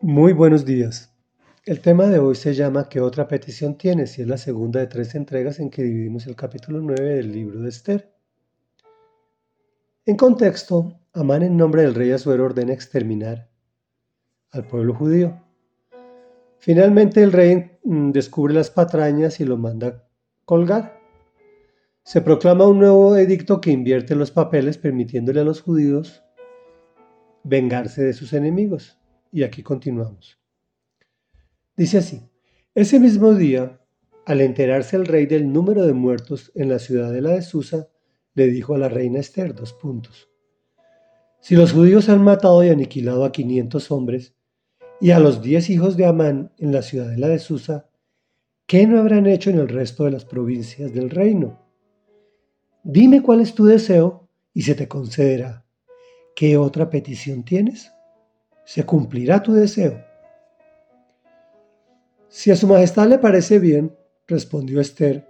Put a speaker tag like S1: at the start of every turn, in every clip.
S1: Muy buenos días. El tema de hoy se llama ¿Qué otra petición tienes? y es la segunda de tres entregas en que dividimos el capítulo 9 del libro de Esther. En contexto, Amán en nombre del rey Asuero ordena exterminar al pueblo judío. Finalmente el rey mm, descubre las patrañas y lo manda colgar. Se proclama un nuevo edicto que invierte los papeles permitiéndole a los judíos vengarse de sus enemigos. Y aquí continuamos. Dice así, ese mismo día, al enterarse el rey del número de muertos en la ciudadela de Susa, le dijo a la reina Esther dos puntos. Si los judíos han matado y aniquilado a 500 hombres y a los diez hijos de Amán en la ciudadela de Susa, ¿qué no habrán hecho en el resto de las provincias del reino? Dime cuál es tu deseo y se te concederá. ¿Qué otra petición tienes? Se cumplirá tu deseo. Si a su majestad le parece bien, respondió Esther,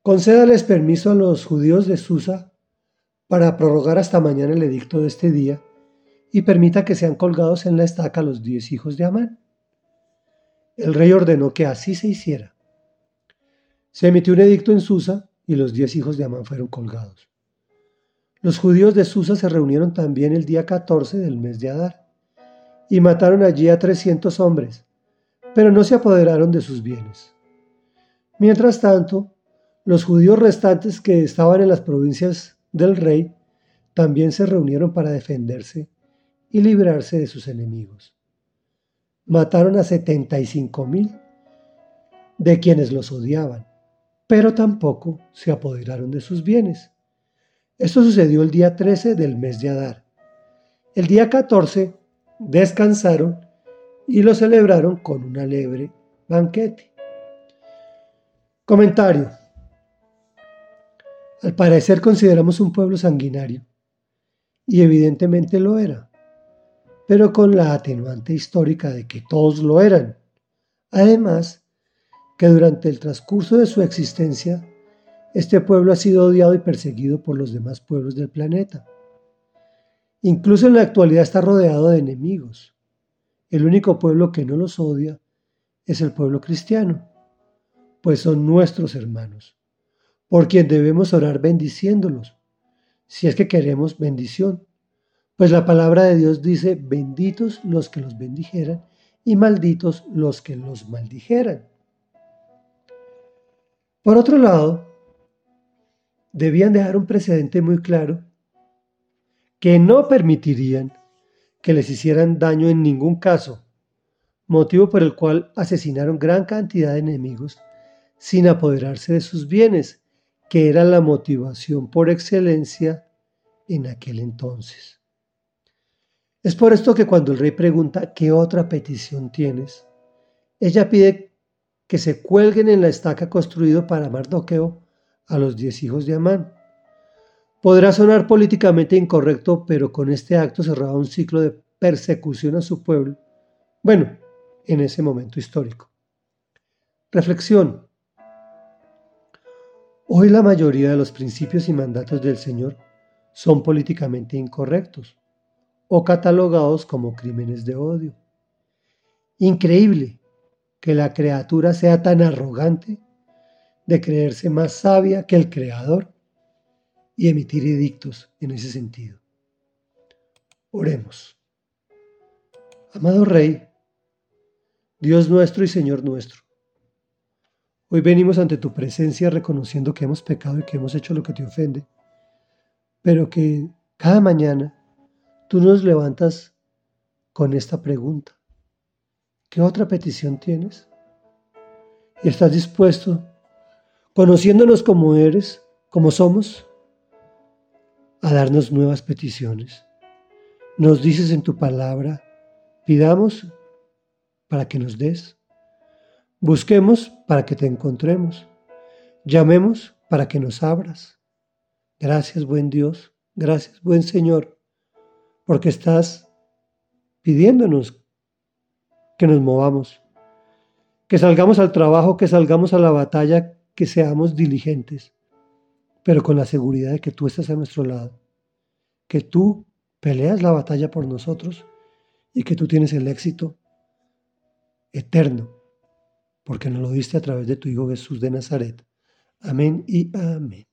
S1: concédales permiso a los judíos de Susa para prorrogar hasta mañana el edicto de este día y permita que sean colgados en la estaca los diez hijos de Amán. El rey ordenó que así se hiciera. Se emitió un edicto en Susa y los diez hijos de Amán fueron colgados. Los judíos de Susa se reunieron también el día 14 del mes de Adar y mataron allí a trescientos hombres, pero no se apoderaron de sus bienes. Mientras tanto, los judíos restantes que estaban en las provincias del rey, también se reunieron para defenderse y librarse de sus enemigos. Mataron a 75 mil de quienes los odiaban, pero tampoco se apoderaron de sus bienes. Esto sucedió el día 13 del mes de Adar. El día 14 descansaron y lo celebraron con un alegre banquete. Comentario. Al parecer consideramos un pueblo sanguinario, y evidentemente lo era, pero con la atenuante histórica de que todos lo eran. Además, que durante el transcurso de su existencia, este pueblo ha sido odiado y perseguido por los demás pueblos del planeta. Incluso en la actualidad está rodeado de enemigos. El único pueblo que no los odia es el pueblo cristiano, pues son nuestros hermanos por quien debemos orar bendiciéndolos, si es que queremos bendición. Pues la palabra de Dios dice, benditos los que los bendijeran y malditos los que los maldijeran. Por otro lado, debían dejar un precedente muy claro que no permitirían que les hicieran daño en ningún caso, motivo por el cual asesinaron gran cantidad de enemigos sin apoderarse de sus bienes que era la motivación por excelencia en aquel entonces. Es por esto que cuando el rey pregunta ¿qué otra petición tienes? Ella pide que se cuelguen en la estaca construido para Mardoqueo a los diez hijos de Amán. Podrá sonar políticamente incorrecto, pero con este acto cerraba un ciclo de persecución a su pueblo, bueno, en ese momento histórico. Reflexión. Hoy la mayoría de los principios y mandatos del Señor son políticamente incorrectos o catalogados como crímenes de odio. Increíble que la criatura sea tan arrogante de creerse más sabia que el Creador y emitir edictos en ese sentido. Oremos. Amado Rey, Dios nuestro y Señor nuestro, Hoy venimos ante tu presencia reconociendo que hemos pecado y que hemos hecho lo que te ofende, pero que cada mañana tú nos levantas con esta pregunta. ¿Qué otra petición tienes? Y estás dispuesto, conociéndonos como eres, como somos, a darnos nuevas peticiones. Nos dices en tu palabra, pidamos para que nos des Busquemos para que te encontremos. Llamemos para que nos abras. Gracias, buen Dios. Gracias, buen Señor, porque estás pidiéndonos que nos movamos, que salgamos al trabajo, que salgamos a la batalla, que seamos diligentes, pero con la seguridad de que tú estás a nuestro lado, que tú peleas la batalla por nosotros y que tú tienes el éxito eterno, porque nos lo diste a través de tu Hijo Jesús de Nazaret. Amén y amén.